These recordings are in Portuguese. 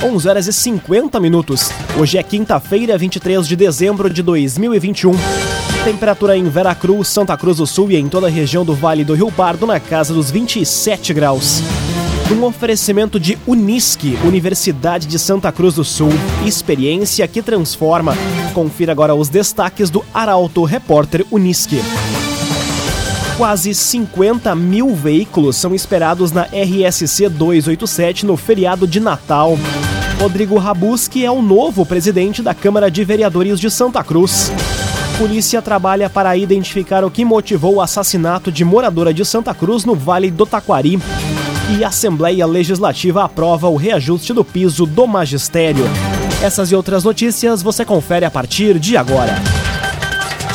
11 horas e 50 minutos. Hoje é quinta-feira, 23 de dezembro de 2021. Temperatura em Veracruz, Santa Cruz do Sul e em toda a região do Vale do Rio Pardo na casa dos 27 graus. Um oferecimento de Unisque, Universidade de Santa Cruz do Sul. Experiência que transforma. Confira agora os destaques do Arauto Repórter Unisque. Quase 50 mil veículos são esperados na RSC 287 no feriado de Natal. Rodrigo Rabuski é o novo presidente da Câmara de Vereadores de Santa Cruz. Polícia trabalha para identificar o que motivou o assassinato de moradora de Santa Cruz no Vale do Taquari. E a Assembleia Legislativa aprova o reajuste do piso do magistério. Essas e outras notícias você confere a partir de agora.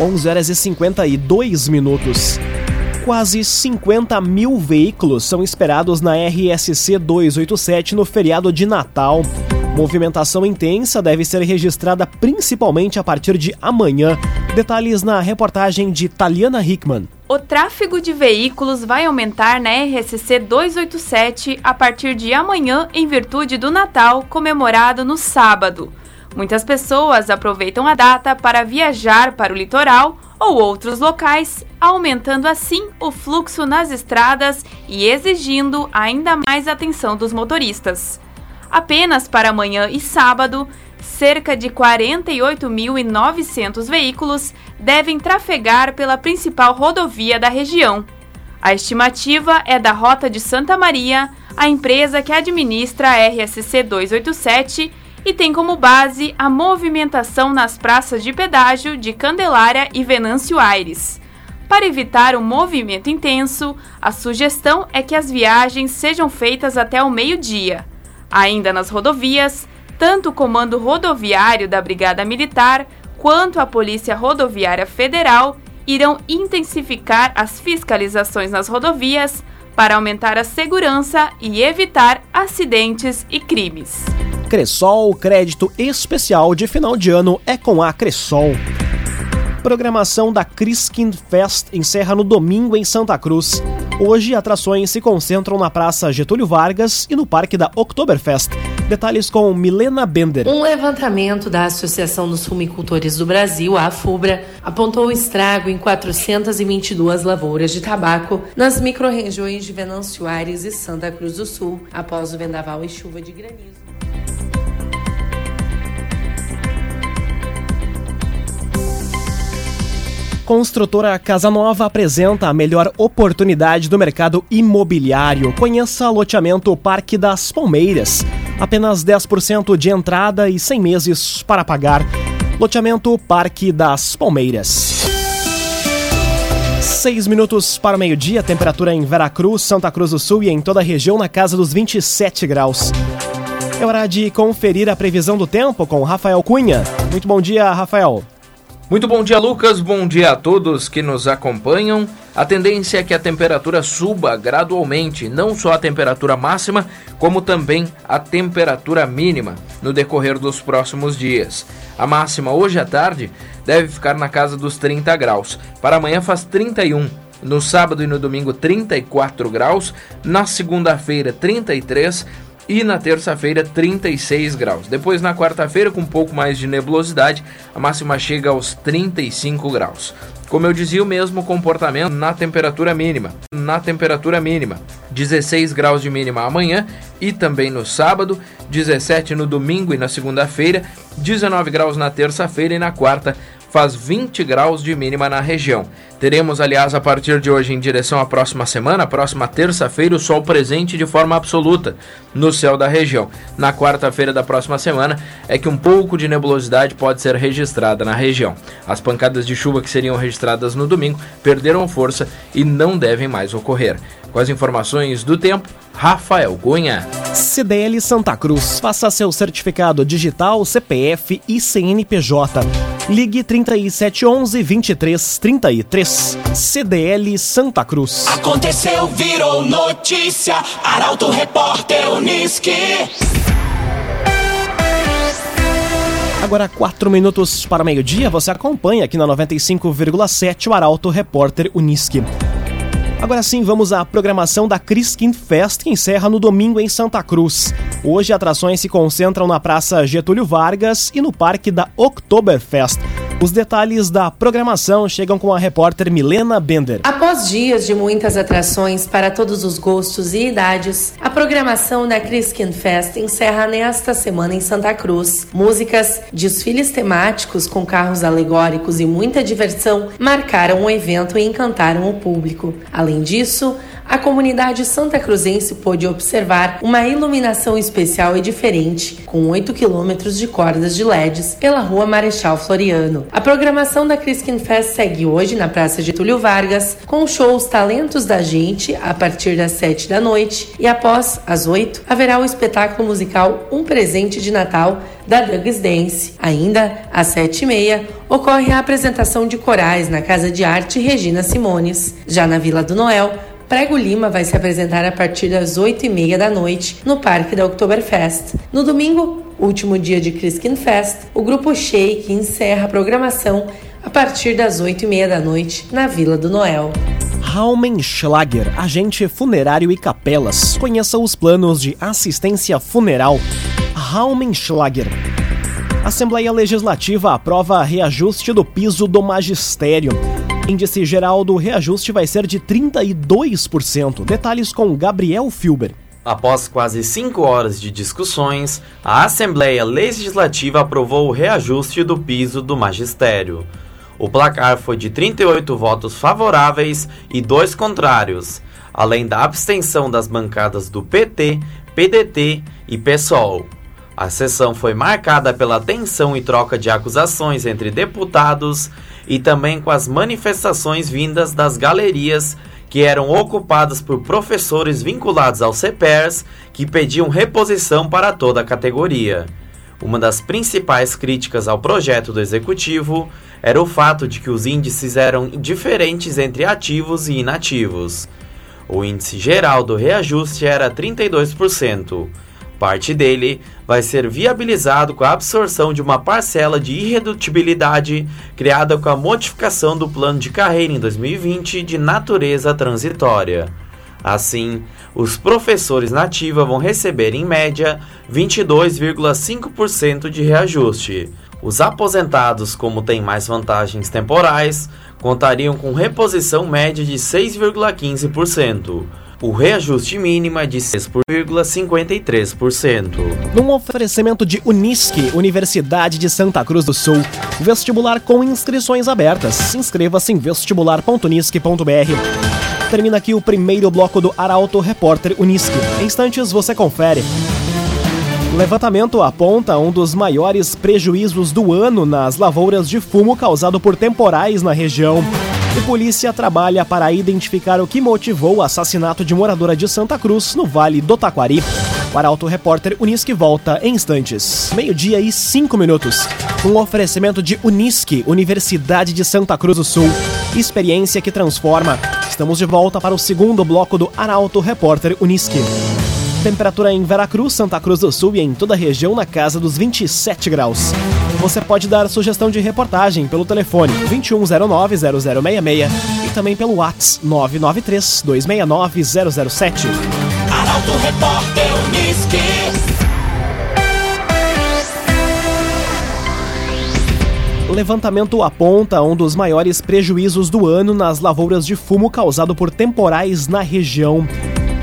11 horas e 52 minutos. Quase 50 mil veículos são esperados na RSC 287 no feriado de Natal. Movimentação intensa deve ser registrada principalmente a partir de amanhã. Detalhes na reportagem de Taliana Hickman. O tráfego de veículos vai aumentar na RSC 287 a partir de amanhã em virtude do Natal comemorado no sábado. Muitas pessoas aproveitam a data para viajar para o litoral ou outros locais, aumentando assim o fluxo nas estradas e exigindo ainda mais atenção dos motoristas. Apenas para amanhã e sábado, cerca de 48.900 veículos devem trafegar pela principal rodovia da região. A estimativa é da Rota de Santa Maria, a empresa que administra a RSC 287 e tem como base a movimentação nas praças de pedágio de Candelária e Venâncio Aires. Para evitar um movimento intenso, a sugestão é que as viagens sejam feitas até o meio-dia. Ainda nas rodovias, tanto o Comando Rodoviário da Brigada Militar quanto a Polícia Rodoviária Federal irão intensificar as fiscalizações nas rodovias para aumentar a segurança e evitar acidentes e crimes. Cressol, crédito especial de final de ano é com a Cressol. Programação da Criskin Fest encerra no domingo em Santa Cruz. Hoje, atrações se concentram na Praça Getúlio Vargas e no Parque da Oktoberfest. Detalhes com Milena Bender. Um levantamento da Associação dos Fumicultores do Brasil, a AFUBRA, apontou o estrago em 422 lavouras de tabaco nas microrregiões de Venâncio Aires e Santa Cruz do Sul, após o vendaval e chuva de granizo. Construtora Casa Nova apresenta a melhor oportunidade do mercado imobiliário. Conheça loteamento Parque das Palmeiras. Apenas 10% de entrada e 100 meses para pagar. Loteamento Parque das Palmeiras. Seis minutos para o meio-dia, temperatura em Veracruz, Santa Cruz do Sul e em toda a região na casa dos 27 graus. É hora de conferir a previsão do tempo com Rafael Cunha. Muito bom dia, Rafael. Muito bom dia, Lucas. Bom dia a todos que nos acompanham. A tendência é que a temperatura suba gradualmente, não só a temperatura máxima, como também a temperatura mínima no decorrer dos próximos dias. A máxima hoje à tarde deve ficar na casa dos 30 graus. Para amanhã faz 31. No sábado e no domingo 34 graus, na segunda-feira 33 e na terça-feira 36 graus. Depois na quarta-feira com um pouco mais de nebulosidade, a máxima chega aos 35 graus. Como eu dizia, o mesmo comportamento na temperatura mínima. Na temperatura mínima, 16 graus de mínima amanhã e também no sábado, 17 no domingo e na segunda-feira, 19 graus na terça-feira e na quarta faz 20 graus de mínima na região. Teremos, aliás, a partir de hoje, em direção à próxima semana, próxima terça-feira, o sol presente de forma absoluta no céu da região. Na quarta-feira da próxima semana é que um pouco de nebulosidade pode ser registrada na região. As pancadas de chuva que seriam registradas no domingo perderam força e não devem mais ocorrer. Com as informações do tempo, Rafael Cunha. CDL Santa Cruz. Faça seu certificado digital, CPF e CNPJ. Ligue 3711 2333. CDL Santa Cruz. Aconteceu, virou notícia. Arauto Repórter Uniski. Agora, quatro minutos para meio-dia, você acompanha aqui na 95,7 o Arauto Repórter Uniski. Agora sim, vamos à programação da Criskin Fest, que encerra no domingo em Santa Cruz. Hoje, atrações se concentram na Praça Getúlio Vargas e no Parque da Oktoberfest. Os detalhes da programação chegam com a repórter Milena Bender. Após dias de muitas atrações para todos os gostos e idades, a programação da Criskin Fest encerra nesta semana em Santa Cruz. Músicas, desfiles temáticos com carros alegóricos e muita diversão marcaram o evento e encantaram o público. Além disso, a comunidade santa cruzense pôde observar uma iluminação especial e diferente, com 8 quilômetros de cordas de LEDs pela rua Marechal Floriano. A programação da Criskin Fest segue hoje na Praça Getúlio Vargas, com shows Talentos da Gente a partir das 7 da noite e após as 8 haverá o espetáculo musical Um Presente de Natal da Douglas Dance. Ainda às 7 e meia ocorre a apresentação de corais na Casa de Arte Regina Simones. Já na Vila do Noel, Prego Lima vai se apresentar a partir das 8 e meia da noite no Parque da Oktoberfest. No domingo, último dia de Criskin Fest, o grupo Shake encerra a programação a partir das 8 e meia da noite na Vila do Noel. Raumenschlager, agente funerário e capelas. Conheça os planos de assistência funeral. Raumenschlager. Assembleia Legislativa aprova reajuste do piso do magistério. Índice geral do reajuste vai ser de 32%. Detalhes com Gabriel Filber. Após quase cinco horas de discussões, a Assembleia Legislativa aprovou o reajuste do piso do magistério. O placar foi de 38 votos favoráveis e dois contrários, além da abstenção das bancadas do PT, PDT e PSOL. A sessão foi marcada pela tensão e troca de acusações entre deputados e também com as manifestações vindas das galerias que eram ocupadas por professores vinculados ao CEPERS que pediam reposição para toda a categoria. Uma das principais críticas ao projeto do executivo era o fato de que os índices eram diferentes entre ativos e inativos. O índice geral do reajuste era 32%. Parte dele vai ser viabilizado com a absorção de uma parcela de irredutibilidade criada com a modificação do plano de carreira em 2020 de natureza transitória. Assim, os professores na ativa vão receber em média 22,5% de reajuste. Os aposentados, como têm mais vantagens temporais, contariam com reposição média de 6,15% o reajuste mínimo é de 6,53%. Num oferecimento de Unisque, Universidade de Santa Cruz do Sul, vestibular com inscrições abertas. Inscreva-se em vestibular.unisque.br. Termina aqui o primeiro bloco do Arauto Repórter Unisque. Em instantes você confere. Levantamento aponta um dos maiores prejuízos do ano nas lavouras de fumo causado por temporais na região. E polícia trabalha para identificar o que motivou o assassinato de moradora de Santa Cruz, no Vale do Taquari. O Arauto Repórter Unisque volta em instantes. Meio-dia e cinco minutos. Um oferecimento de Unisque, Universidade de Santa Cruz do Sul. Experiência que transforma. Estamos de volta para o segundo bloco do Arauto Repórter Unisque. Temperatura em Veracruz, Santa Cruz do Sul e em toda a região na casa dos 27 graus. Você pode dar sugestão de reportagem pelo telefone 2109-0066 e também pelo WhatsApp 993-269-007. Arauto Repórter Unisque. Levantamento aponta um dos maiores prejuízos do ano nas lavouras de fumo causado por temporais na região.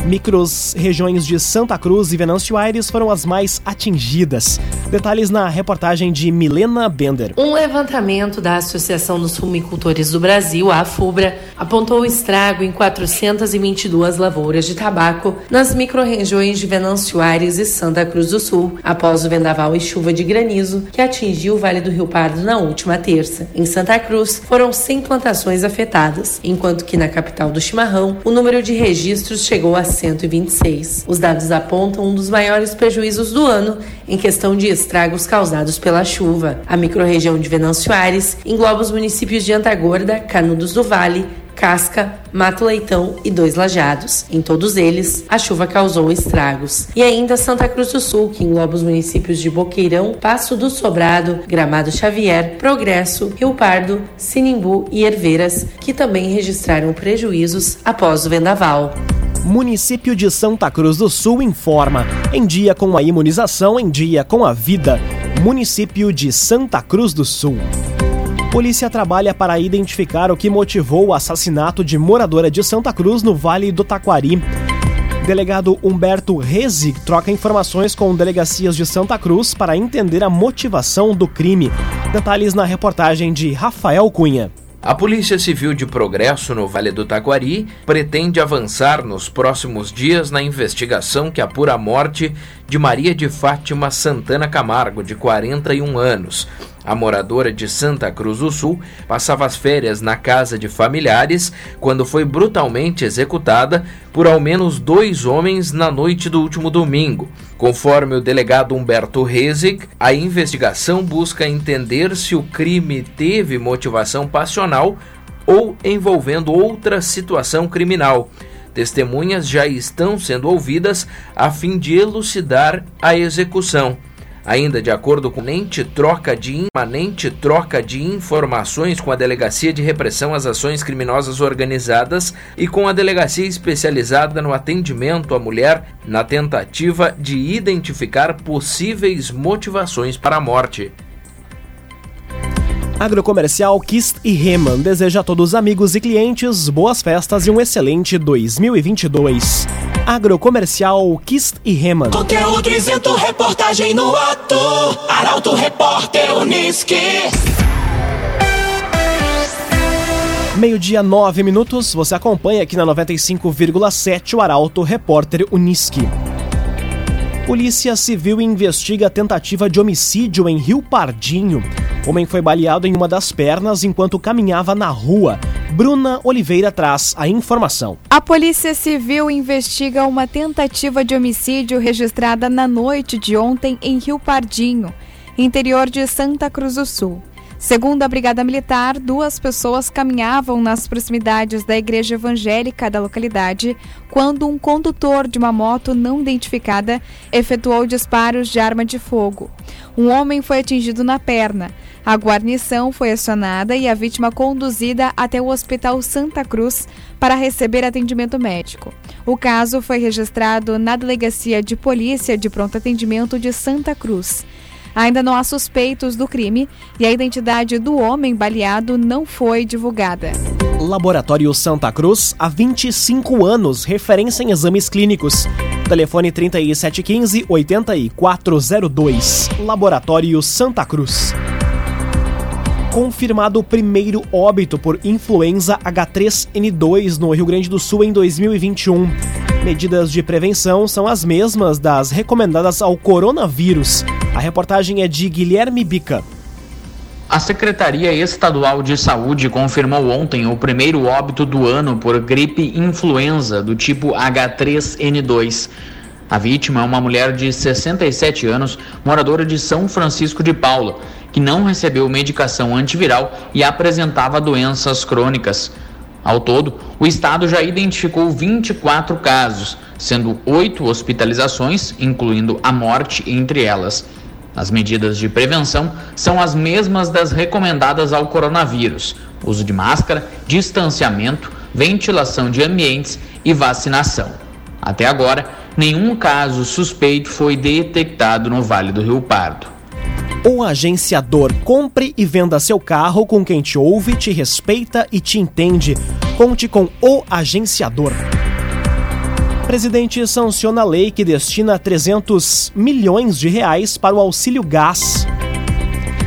Micros regiões de Santa Cruz e Venâncio Aires foram as mais atingidas. Detalhes na reportagem de Milena Bender. Um levantamento da Associação dos Fumicultores do Brasil, a AFUBRA, apontou o estrago em 422 lavouras de tabaco nas micro-regiões de Venâncio Aires e Santa Cruz do Sul, após o vendaval e chuva de granizo que atingiu o Vale do Rio Pardo na última terça. Em Santa Cruz, foram 100 plantações afetadas, enquanto que na capital do chimarrão, o número de registros chegou a 126. Os dados apontam um dos maiores prejuízos do ano em questão de estragos causados pela chuva. A microrregião de Venâncio Aires engloba os municípios de Antagorda, Canudos do Vale, Casca, Mato Leitão e Dois Lajados. Em todos eles, a chuva causou estragos. E ainda Santa Cruz do Sul, que engloba os municípios de Boqueirão, Passo do Sobrado, Gramado Xavier, Progresso, Rio Pardo, Sinimbu e Herveiras, que também registraram prejuízos após o vendaval. Município de Santa Cruz do Sul informa: em dia com a imunização, em dia com a vida. Município de Santa Cruz do Sul. Polícia trabalha para identificar o que motivou o assassinato de moradora de Santa Cruz no Vale do Taquari. Delegado Humberto Rezi troca informações com delegacias de Santa Cruz para entender a motivação do crime. Detalhes na reportagem de Rafael Cunha. A Polícia Civil de Progresso no Vale do Taquari pretende avançar nos próximos dias na investigação que apura a morte de Maria de Fátima Santana Camargo, de 41 anos. A moradora de Santa Cruz do Sul passava as férias na casa de familiares quando foi brutalmente executada por ao menos dois homens na noite do último domingo. Conforme o delegado Humberto Rezig, a investigação busca entender se o crime teve motivação passional ou envolvendo outra situação criminal. Testemunhas já estão sendo ouvidas a fim de elucidar a execução. Ainda de acordo com a troca de imanente troca de informações com a Delegacia de Repressão às Ações Criminosas Organizadas e com a Delegacia Especializada no Atendimento à Mulher na tentativa de identificar possíveis motivações para a morte. Agrocomercial Kist e Reman deseja a todos os amigos e clientes boas festas e um excelente 2022. Agrocomercial Kist e Reman. Conteúdo isento, reportagem no ato. Arauto Repórter Uniski. Meio-dia, nove minutos. Você acompanha aqui na 95,7 o Arauto Repórter Uniski. Polícia Civil investiga a tentativa de homicídio em Rio Pardinho. Homem foi baleado em uma das pernas enquanto caminhava na rua. Bruna Oliveira traz a informação. A Polícia Civil investiga uma tentativa de homicídio registrada na noite de ontem em Rio Pardinho, interior de Santa Cruz do Sul. Segundo a Brigada Militar, duas pessoas caminhavam nas proximidades da igreja evangélica da localidade quando um condutor de uma moto não identificada efetuou disparos de arma de fogo. Um homem foi atingido na perna. A guarnição foi acionada e a vítima conduzida até o Hospital Santa Cruz para receber atendimento médico. O caso foi registrado na Delegacia de Polícia de Pronto Atendimento de Santa Cruz. Ainda não há suspeitos do crime e a identidade do homem baleado não foi divulgada. Laboratório Santa Cruz, há 25 anos, referência em exames clínicos. Telefone 3715-8402. Laboratório Santa Cruz. Confirmado o primeiro óbito por influenza H3N2 no Rio Grande do Sul em 2021. Medidas de prevenção são as mesmas das recomendadas ao coronavírus. A reportagem é de Guilherme Bica. A Secretaria Estadual de Saúde confirmou ontem o primeiro óbito do ano por gripe influenza do tipo H3N2. A vítima é uma mulher de 67 anos, moradora de São Francisco de Paula, que não recebeu medicação antiviral e apresentava doenças crônicas. Ao todo, o estado já identificou 24 casos, sendo oito hospitalizações, incluindo a morte entre elas. As medidas de prevenção são as mesmas das recomendadas ao coronavírus: uso de máscara, distanciamento, ventilação de ambientes e vacinação. Até agora, nenhum caso suspeito foi detectado no Vale do Rio Pardo. O agenciador compre e venda seu carro com quem te ouve, te respeita e te entende. Conte com o agenciador. Presidente sanciona a lei que destina 300 milhões de reais para o auxílio gás.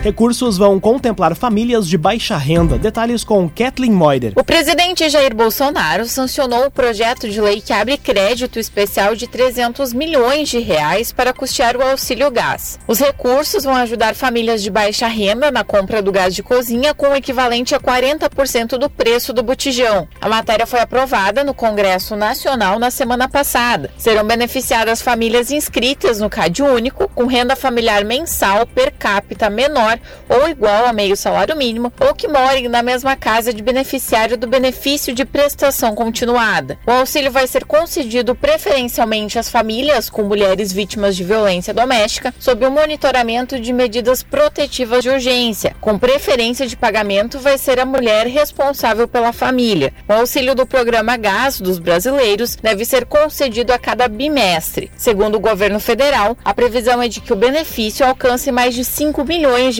Recursos vão contemplar famílias de baixa renda. Detalhes com Kathleen Moider. O presidente Jair Bolsonaro sancionou o projeto de lei que abre crédito especial de 300 milhões de reais para custear o auxílio gás. Os recursos vão ajudar famílias de baixa renda na compra do gás de cozinha com o equivalente a 40% do preço do botijão. A matéria foi aprovada no Congresso Nacional na semana passada. Serão beneficiadas famílias inscritas no CAD único com renda familiar mensal per capita menor menor ou igual a meio salário mínimo ou que morem na mesma casa de beneficiário do benefício de prestação continuada. O auxílio vai ser concedido preferencialmente às famílias com mulheres vítimas de violência doméstica sob o monitoramento de medidas protetivas de urgência. Com preferência de pagamento vai ser a mulher responsável pela família. O auxílio do programa Gás dos brasileiros deve ser concedido a cada bimestre. Segundo o governo federal, a previsão é de que o benefício alcance mais de 5 milhões de